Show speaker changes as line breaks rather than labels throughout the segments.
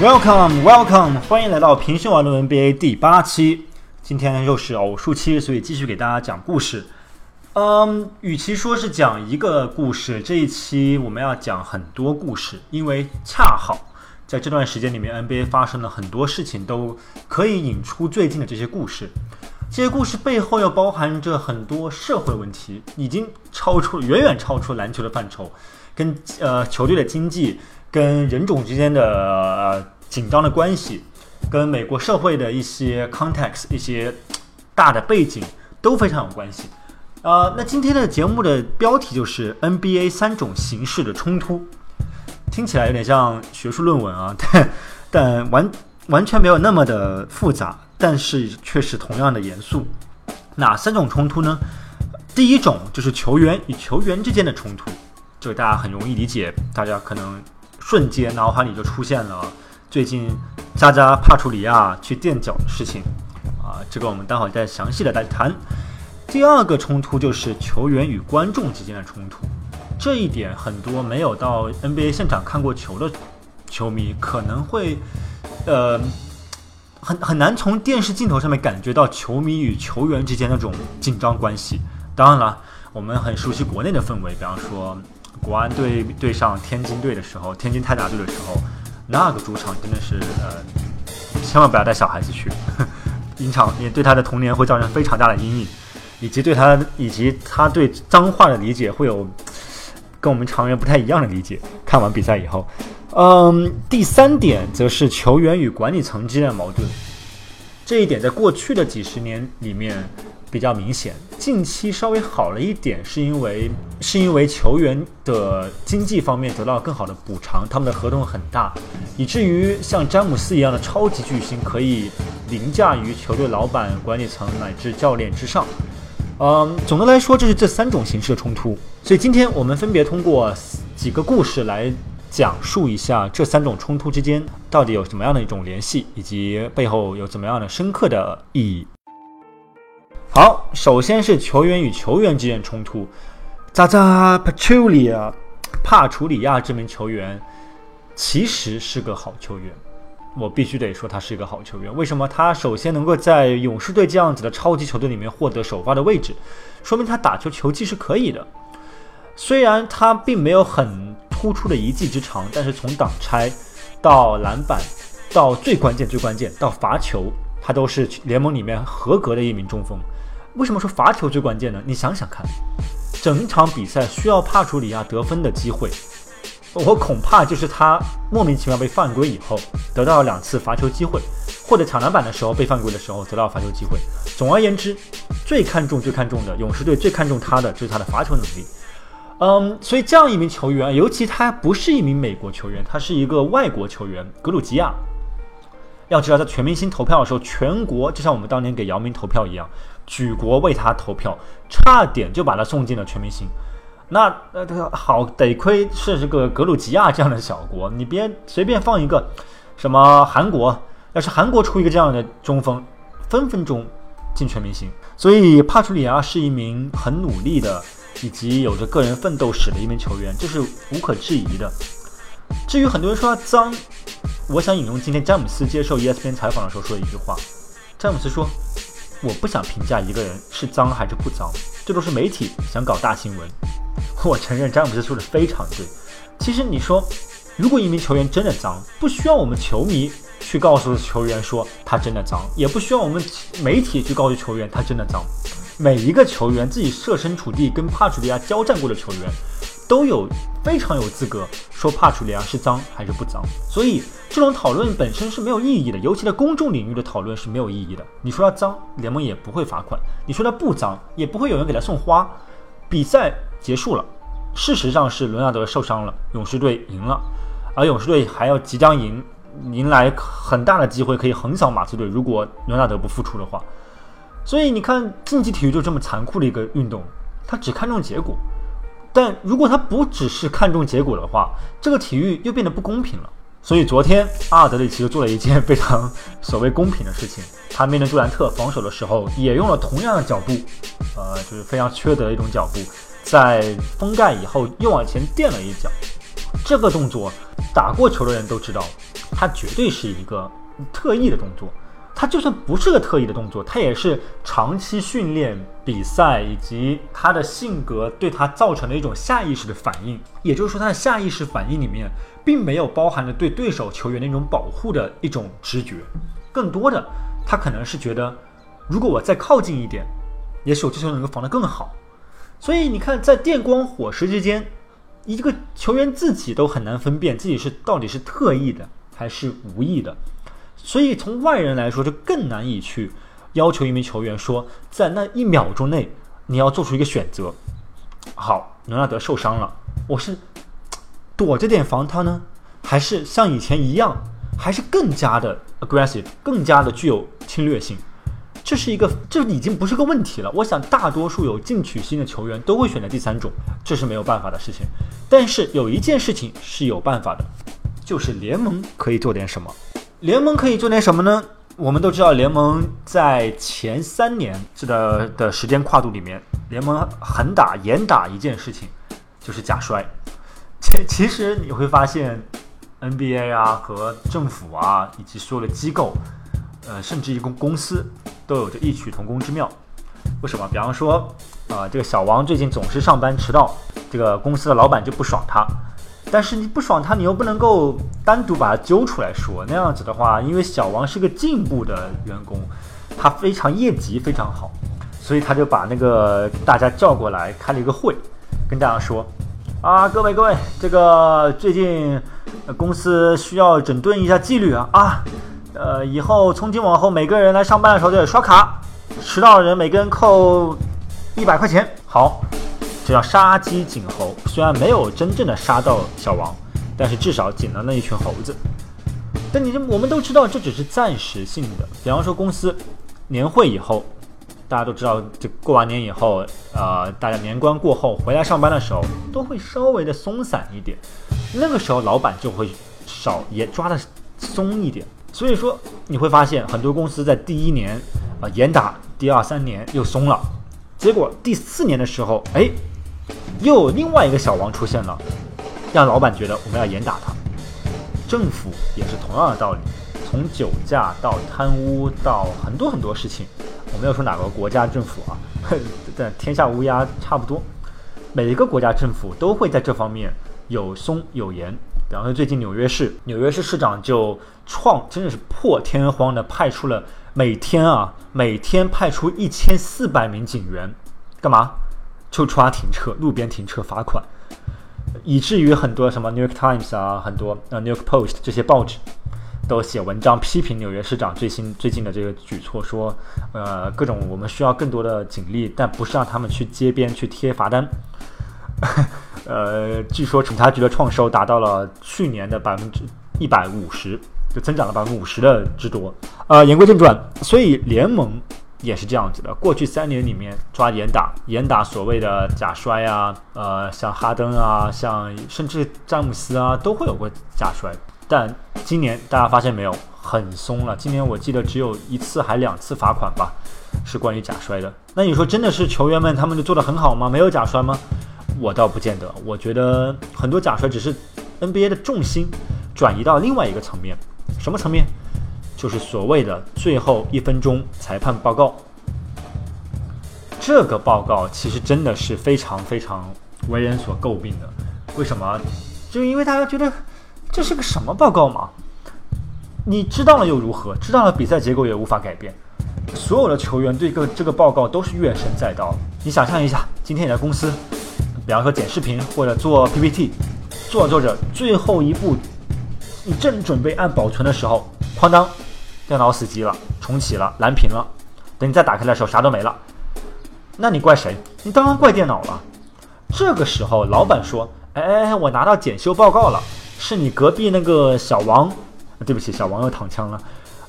Welcome, Welcome，欢迎来到平胸玩论 NBA 第八期。今天又是偶数期，所以继续给大家讲故事。嗯，与其说是讲一个故事，这一期我们要讲很多故事，因为恰好在这段时间里面，NBA 发生了很多事情，都可以引出最近的这些故事。这些故事背后又包含着很多社会问题，已经超出远远超出篮球的范畴，跟呃球队的经济、跟人种之间的呃紧张的关系，跟美国社会的一些 context、一些大的背景都非常有关系。呃，那今天的节目的标题就是 NBA 三种形式的冲突，听起来有点像学术论文啊，但 但完完全没有那么的复杂。但是却是同样的严肃。哪三种冲突呢？第一种就是球员与球员之间的冲突，这个大家很容易理解，大家可能瞬间脑海里就出现了最近扎扎帕楚里亚去垫脚的事情啊，这个我们待会儿再详细的来谈。第二个冲突就是球员与观众之间的冲突，这一点很多没有到 NBA 现场看过球的球迷可能会，呃。很很难从电视镜头上面感觉到球迷与球员之间那种紧张关系。当然了，我们很熟悉国内的氛围，比方说国安队对上天津队的时候，天津泰达队的时候，那个主场真的是呃，千万不要带小孩子去，影场也对他的童年会造成非常大的阴影，以及对他以及他对脏话的理解会有跟我们常人不太一样的理解。看完比赛以后。嗯，第三点则是球员与管理层之间的矛盾。这一点在过去的几十年里面比较明显，近期稍微好了一点，是因为是因为球员的经济方面得到更好的补偿，他们的合同很大，以至于像詹姆斯一样的超级巨星可以凌驾于球队老板、管理层乃至教练之上。嗯，总的来说，这是这三种形式的冲突。所以今天我们分别通过几个故事来。讲述一下这三种冲突之间到底有什么样的一种联系，以及背后有怎么样的深刻的意义。好，首先是球员与球员之间冲突。扎扎帕楚里亚，帕楚里亚这名球员其实是个好球员，我必须得说他是一个好球员。为什么？他首先能够在勇士队这样子的超级球队里面获得首发的位置，说明他打球球技是可以的。虽然他并没有很。突出的一技之长，但是从挡拆到篮板，到最关键最关键到罚球，他都是联盟里面合格的一名中锋。为什么说罚球最关键呢？你想想看，整场比赛需要帕楚里亚得分的机会，我恐怕就是他莫名其妙被犯规以后得到了两次罚球机会，或者抢篮板的时候被犯规的时候得到罚球机会。总而言之，最看重最看重的勇士队最看重他的就是他的罚球能力。嗯，所以这样一名球员，尤其他不是一名美国球员，他是一个外国球员，格鲁吉亚。要知道，在全明星投票的时候，全国就像我们当年给姚明投票一样，举国为他投票，差点就把他送进了全明星。那呃，好，得亏是这个格鲁吉亚这样的小国，你别随便放一个什么韩国，要是韩国出一个这样的中锋，分分钟进全明星。所以帕楚里亚是一名很努力的。以及有着个人奋斗史的一名球员，这是无可置疑的。至于很多人说他脏，我想引用今天詹姆斯接受 ESPN 采访的时候说的一句话：詹姆斯说，我不想评价一个人是脏还是不脏，这都是媒体想搞大新闻。我承认詹姆斯说的非常对。其实你说，如果一名球员真的脏，不需要我们球迷去告诉球员说他真的脏，也不需要我们媒体去告诉球员他真的脏。每一个球员自己设身处地跟帕楚利亚交战过的球员，都有非常有资格说帕楚利亚是脏还是不脏。所以这种讨论本身是没有意义的，尤其在公众领域的讨论是没有意义的。你说他脏，联盟也不会罚款；你说他不脏，也不会有人给他送花。比赛结束了，事实上是伦纳德受伤了，勇士队赢了，而勇士队还要即将赢，迎来很大的机会可以横扫马刺队。如果伦纳德不复出的话。所以你看，竞技体育就这么残酷的一个运动，他只看重结果。但如果他不只是看重结果的话，这个体育又变得不公平了。所以昨天阿尔德里奇就做了一件非常所谓公平的事情，他面对杜兰特防守的时候，也用了同样的角度，呃，就是非常缺德的一种脚步，在封盖以后又往前垫了一脚。这个动作，打过球的人都知道，他绝对是一个特意的动作。他就算不是个特意的动作，他也是长期训练、比赛以及他的性格对他造成的一种下意识的反应。也就是说，他的下意识反应里面，并没有包含着对对手球员的一种保护的一种直觉，更多的，他可能是觉得，如果我再靠近一点，也许我这球能够防得更好。所以你看，在电光火石之间，一个球员自己都很难分辨自己是到底是特意的还是无意的。所以从外人来说，就更难以去要求一名球员说，在那一秒钟内你要做出一个选择。好，伦纳德受伤了，我是躲着点防他呢，还是像以前一样，还是更加的 aggressive，更加的具有侵略性？这是一个，这已经不是个问题了。我想大多数有进取心的球员都会选择第三种，这是没有办法的事情。但是有一件事情是有办法的，就是联盟可以做点什么。联盟可以做点什么呢？我们都知道，联盟在前三年这的的时间跨度里面，联盟狠打严打一件事情，就是假摔。其其实你会发现，NBA 啊和政府啊以及所有的机构，呃，甚至一公公司都有着异曲同工之妙。为什么？比方说，啊，这个小王最近总是上班迟到，这个公司的老板就不爽他。但是你不爽他，你又不能够单独把他揪出来说，那样子的话，因为小王是个进步的员工，他非常业绩非常好，所以他就把那个大家叫过来开了一个会，跟大家说，啊，各位各位，这个最近公司需要整顿一下纪律啊啊，呃，以后从今往后每个人来上班的时候都得刷卡，迟到的人每个人扣一百块钱，好。这叫杀鸡儆猴，虽然没有真正的杀到小王，但是至少警了那一群猴子。但你这我们都知道，这只是暂时性的。比方说，公司年会以后，大家都知道，这过完年以后，呃，大家年关过后回来上班的时候，都会稍微的松散一点。那个时候，老板就会少也抓的松一点。所以说，你会发现很多公司在第一年啊严打，第二三年又松了，结果第四年的时候，哎。又有另外一个小王出现了，让老板觉得我们要严打他。政府也是同样的道理，从酒驾到贪污到很多很多事情，我没有说哪个国家政府啊，但天下乌鸦差不多，每一个国家政府都会在这方面有松有严。比方说最近纽约市，纽约市市长就创真的是破天荒的派出了每天啊每天派出一千四百名警员，干嘛？就抓停车，路边停车罚款，以至于很多什么《New York Times》啊，很多呃《New York Post》这些报纸都写文章批评纽约市长最新最近的这个举措，说呃各种我们需要更多的警力，但不是让他们去街边去贴罚单。呃，据说警察局的创收达到了去年的百分之一百五十，就增长了百分之五十的之多。呃，言归正传，所以联盟。也是这样子的，过去三年里面抓严打，严打所谓的假摔啊，呃，像哈登啊，像甚至詹姆斯啊，都会有过假摔。但今年大家发现没有，很松了。今年我记得只有一次还两次罚款吧，是关于假摔的。那你说真的是球员们他们就做得很好吗？没有假摔吗？我倒不见得。我觉得很多假摔只是 NBA 的重心转移到另外一个层面，什么层面？就是所谓的最后一分钟裁判报告，这个报告其实真的是非常非常为人所诟病的。为什么？就因为大家觉得这是个什么报告嘛？你知道了又如何？知道了比赛结果也无法改变。所有的球员对个这个报告都是怨声载道。你想象一下，今天你在公司，比方说剪视频或者做 PPT，做着做着最后一步，你正准备按保存的时候，哐当。电脑死机了，重启了，蓝屏了。等你再打开的时候，啥都没了。那你怪谁？你当然怪电脑了。这个时候，老板说：“哎哎，我拿到检修报告了，是你隔壁那个小王。对不起，小王又躺枪了。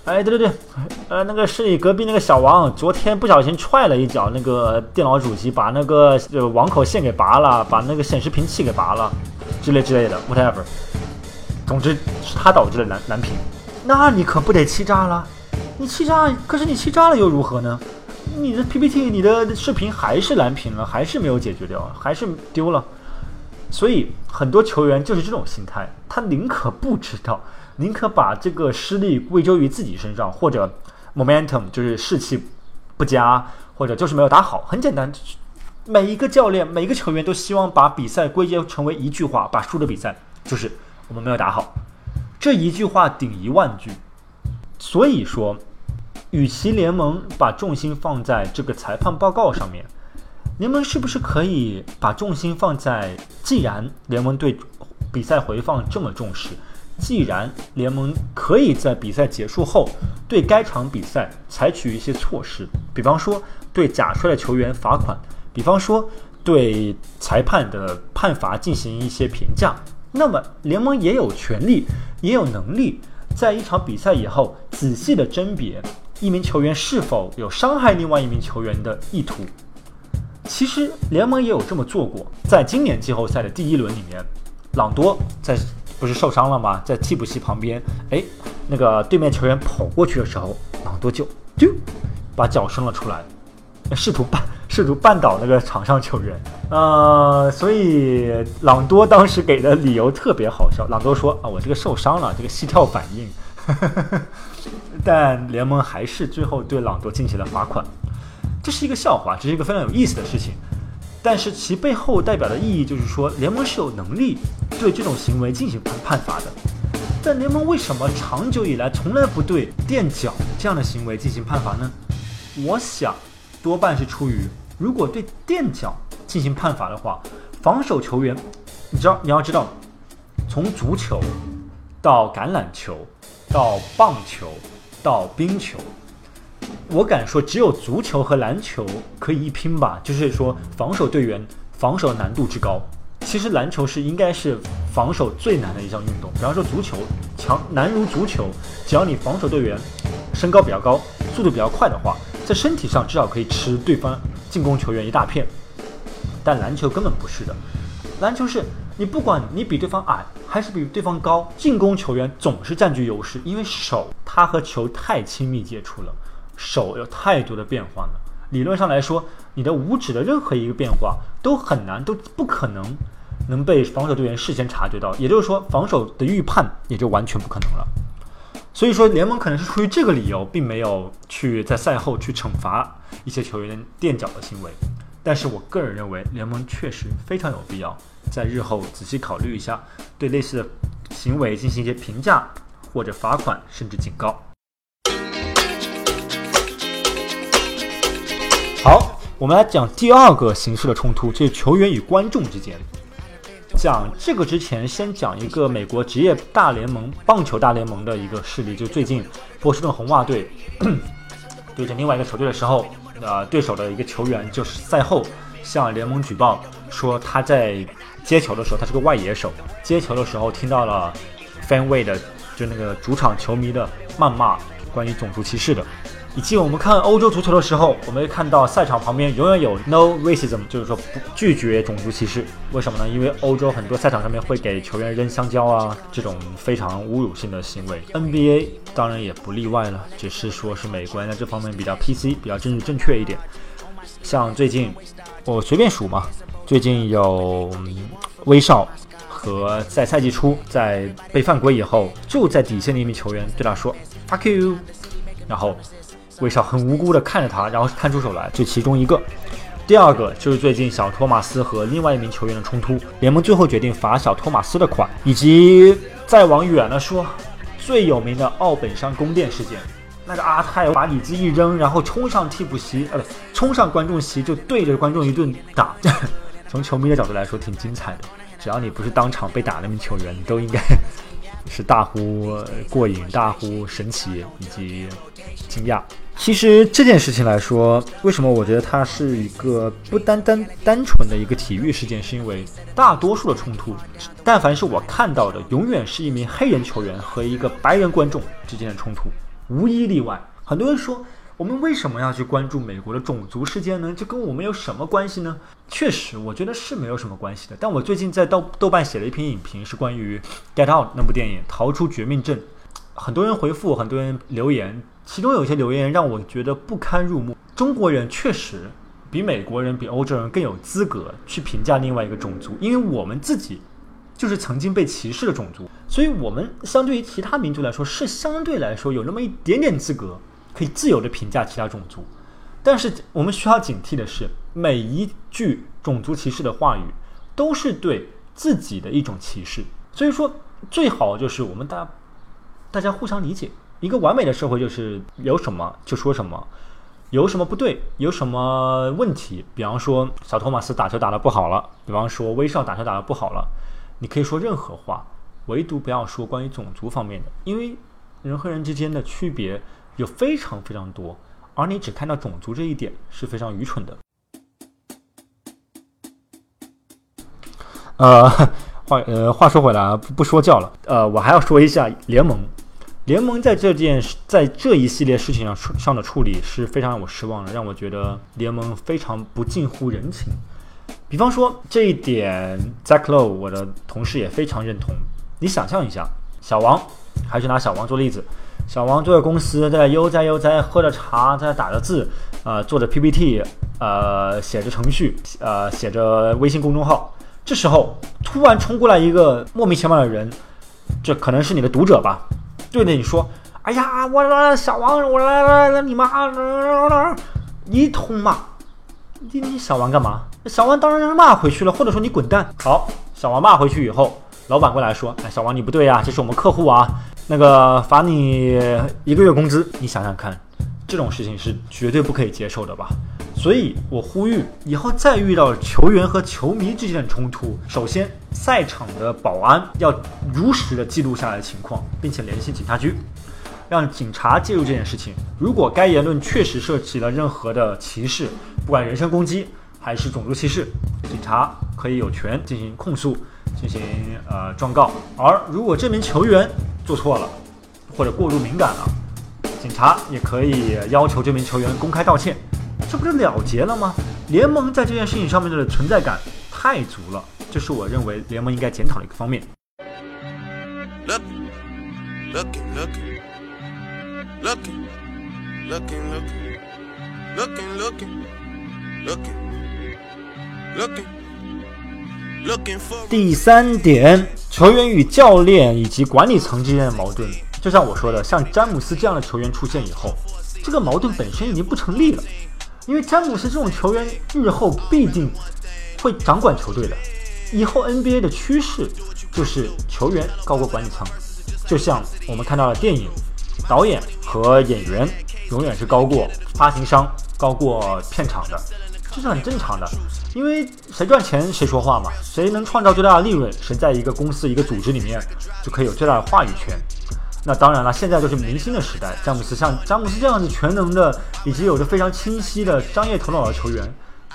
哎，对对对，呃，那个是你隔壁那个小王，昨天不小心踹了一脚那个电脑主机，把那个网口线给拔了，把那个显示屏器给拔了，之类之类的，whatever。总之是他导致了蓝蓝屏。”那你可不得气炸了？你气炸，可是你气炸了又如何呢？你的 PPT、你的视频还是蓝屏了，还是没有解决掉，还是丢了。所以很多球员就是这种心态，他宁可不知道，宁可把这个失利归咎于自己身上，或者 momentum 就是士气不佳，或者就是没有打好。很简单，每一个教练、每一个球员都希望把比赛归结成为一句话：把输的比赛就是我们没有打好。这一句话顶一万句。所以说，与其联盟把重心放在这个裁判报告上面。联盟是不是可以把重心放在？既然联盟对比赛回放这么重视，既然联盟可以在比赛结束后对该场比赛采取一些措施，比方说对假摔的球员罚款，比方说对裁判的判罚进行一些评价，那么联盟也有权利，也有能力在一场比赛以后仔细的甄别一名球员是否有伤害另外一名球员的意图。其实联盟也有这么做过，在今年季后赛的第一轮里面，朗多在不是受伤了吗？在替补席旁边，哎，那个对面球员跑过去的时候，朗多就就把脚伸了出来，试图绊试图绊倒那个场上球员。呃，所以朗多当时给的理由特别好笑，朗多说啊，我这个受伤了，这个膝跳反应。但联盟还是最后对朗多进行了罚款。这是一个笑话，这是一个非常有意思的事情，但是其背后代表的意义就是说，联盟是有能力对这种行为进行判判罚的。但联盟为什么长久以来从来不对垫脚这样的行为进行判罚呢？我想，多半是出于，如果对垫脚进行判罚的话，防守球员，你知道你要知道，从足球到橄榄球，到棒球，到冰球。我敢说，只有足球和篮球可以一拼吧。就是说，防守队员防守难度之高，其实篮球是应该是防守最难的一项运动。比方说足球，强难如足球，只要你防守队员身高比较高，速度比较快的话，在身体上至少可以吃对方进攻球员一大片。但篮球根本不是的，篮球是你不管你比对方矮还是比对方高，进攻球员总是占据优势，因为手它和球太亲密接触了。手有太多的变化了，理论上来说，你的五指的任何一个变化都很难，都不可能能被防守队员事先察觉到。也就是说，防守的预判也就完全不可能了。所以说，联盟可能是出于这个理由，并没有去在赛后去惩罚一些球员垫脚的行为。但是我个人认为，联盟确实非常有必要在日后仔细考虑一下，对类似的行为进行一些评价或者罚款，甚至警告。好，我们来讲第二个形式的冲突，就是球员与观众之间。讲这个之前，先讲一个美国职业大联盟棒球大联盟的一个事例，就最近波士顿红袜队对阵另外一个球队的时候，呃，对手的一个球员就是赛后向联盟举报说，他在接球的时候，他是个外野手，接球的时候听到了 fanway 的，就那个主场球迷的谩骂，关于种族歧视的。以及我们看欧洲足球的时候，我们会看到赛场旁边永远有 no racism，就是说不拒绝种族歧视。为什么呢？因为欧洲很多赛场上面会给球员扔香蕉啊，这种非常侮辱性的行为。NBA 当然也不例外了，只是说是美国人在这方面比较 PC，比较政治正确一点。像最近我随便数嘛，最近有威少和在赛季初在被犯规以后，就在底线的一名球员对他说 fuck you，然后。威少很无辜地看着他，然后探出手来，这其中一个。第二个就是最近小托马斯和另外一名球员的冲突，联盟最后决定罚小托马斯的款，以及再往远了说，最有名的奥本山宫殿事件，那个阿泰把椅子一扔，然后冲上替补席，呃，不，冲上观众席就对着观众一顿打。从球迷的角度来说，挺精彩的。只要你不是当场被打那名球员，你都应该。是大呼过瘾，大呼神奇以及惊讶。其实这件事情来说，为什么我觉得它是一个不单单单纯的一个体育事件？是因为大多数的冲突，但凡是我看到的，永远是一名黑人球员和一个白人观众之间的冲突，无一例外。很多人说。我们为什么要去关注美国的种族事件呢？这跟我们有什么关系呢？确实，我觉得是没有什么关系的。但我最近在豆豆瓣写了一篇影评，是关于《Get Out》那部电影《逃出绝命镇》。很多人回复，很多人留言，其中有些留言让我觉得不堪入目。中国人确实比美国人、比欧洲人更有资格去评价另外一个种族，因为我们自己就是曾经被歧视的种族，所以我们相对于其他民族来说，是相对来说有那么一点点资格，可以自由的评价其他种族。但是我们需要警惕的是，每一句种族歧视的话语都是对自己的一种歧视。所以说，最好就是我们大家大家互相理解。一个完美的社会就是有什么就说什么，有什么不对，有什么问题，比方说小托马斯打球打得不好了，比方说威少打球打得不好了，你可以说任何话，唯独不要说关于种族方面的，因为人和人之间的区别有非常非常多。而你只看到种族这一点是非常愚蠢的。呃，话呃话说回来啊，不不说教了。呃，我还要说一下联盟。联盟在这件在这一系列事情上处上的处理是非常让我失望的，让我觉得联盟非常不近乎人情。比方说这一点，Zack Lowe 我的同事也非常认同。你想象一下，小王，还是拿小王做例子。小王坐在公司，在悠哉悠哉喝着茶，在打着字，呃，做着 PPT，呃，写着程序，呃，写着微信公众号。这时候突然冲过来一个莫名其妙的人，这可能是你的读者吧，对着你说：“哎呀，我来小王，我来来来，你妈，一通骂。你你小王干嘛？小王当然是骂回去了，或者说你滚蛋。好，小王骂回去以后，老板过来说：哎，小王你不对呀，这是我们客户啊。”那个罚你一个月工资，你想想看，这种事情是绝对不可以接受的吧？所以我呼吁，以后再遇到球员和球迷之间的冲突，首先赛场的保安要如实的记录下来情况，并且联系警察局，让警察介入这件事情。如果该言论确实涉及了任何的歧视，不管人身攻击还是种族歧视，警察可以有权进行控诉，进行呃状告。而如果这名球员，做错了，或者过度敏感了，警察也可以要求这名球员公开道歉，这不就了结了吗？联盟在这件事情上面的存在感太足了，这是我认为联盟应该检讨的一个方面。第三点。球员与教练以及管理层之间的矛盾，就像我说的，像詹姆斯这样的球员出现以后，这个矛盾本身已经不成立了。因为詹姆斯这种球员日后必定会掌管球队的。以后 NBA 的趋势就是球员高过管理层，就像我们看到的电影导演和演员永远是高过发行商、高过片场的。这是很正常的，因为谁赚钱谁说话嘛，谁能创造最大的利润，谁在一个公司一个组织里面就可以有最大的话语权。那当然了，现在就是明星的时代，詹姆斯像詹姆斯这样子全能的，以及有着非常清晰的商业头脑的球员，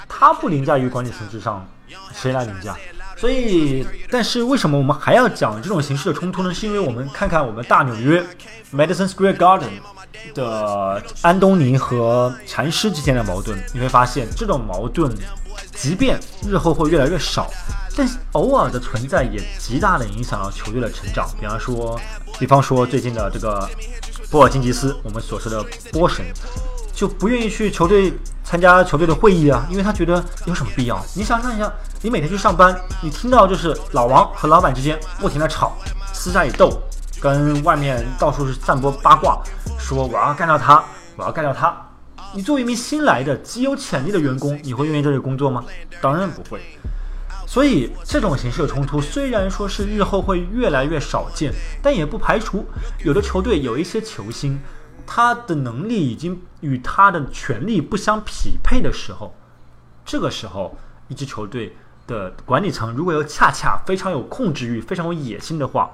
他不凌驾于管理层之上，谁来凌驾？所以，但是为什么我们还要讲这种形式的冲突呢？是因为我们看看我们大纽约 Madison Square Garden。的安东尼和禅师之间的矛盾，你会发现这种矛盾，即便日后会越来越少，但偶尔的存在也极大的影响了球队的成长。比方说，比方说最近的这个波尔津吉斯，我们所说的波神，就不愿意去球队参加球队的会议啊，因为他觉得有什么必要？你想象一下，你每天去上班，你听到就是老王和老板之间不停的吵，私下里斗。跟外面到处是散播八卦，说我要干掉他，我要干掉他。你作为一名新来的极有潜力的员工，你会愿意这里工作吗？当然不会。所以这种形式的冲突虽然说是日后会越来越少见，但也不排除有的球队有一些球星，他的能力已经与他的权力不相匹配的时候，这个时候一支球队的管理层如果又恰恰非常有控制欲、非常有野心的话。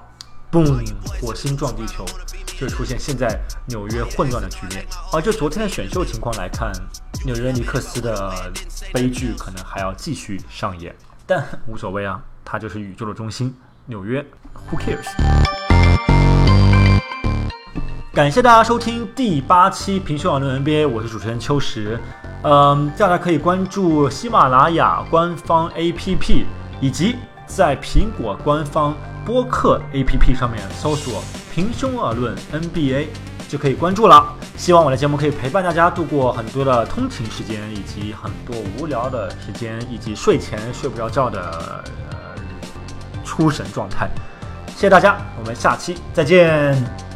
嘣！火星撞地球，就会出现现在纽约混乱的局面。而就昨天的选秀情况来看，纽约尼克斯的悲剧可能还要继续上演。但无所谓啊，它就是宇宙的中心。纽约，Who cares？感谢大家收听第八期平胸网论 NBA，我是主持人秋实。嗯，大家可以关注喜马拉雅官方 APP，以及在苹果官方。播客 APP 上面搜索“平胸而论 NBA”，就可以关注了。希望我的节目可以陪伴大家度过很多的通勤时间，以及很多无聊的时间，以及睡前睡不着觉的呃出神状态。谢谢大家，我们下期再见。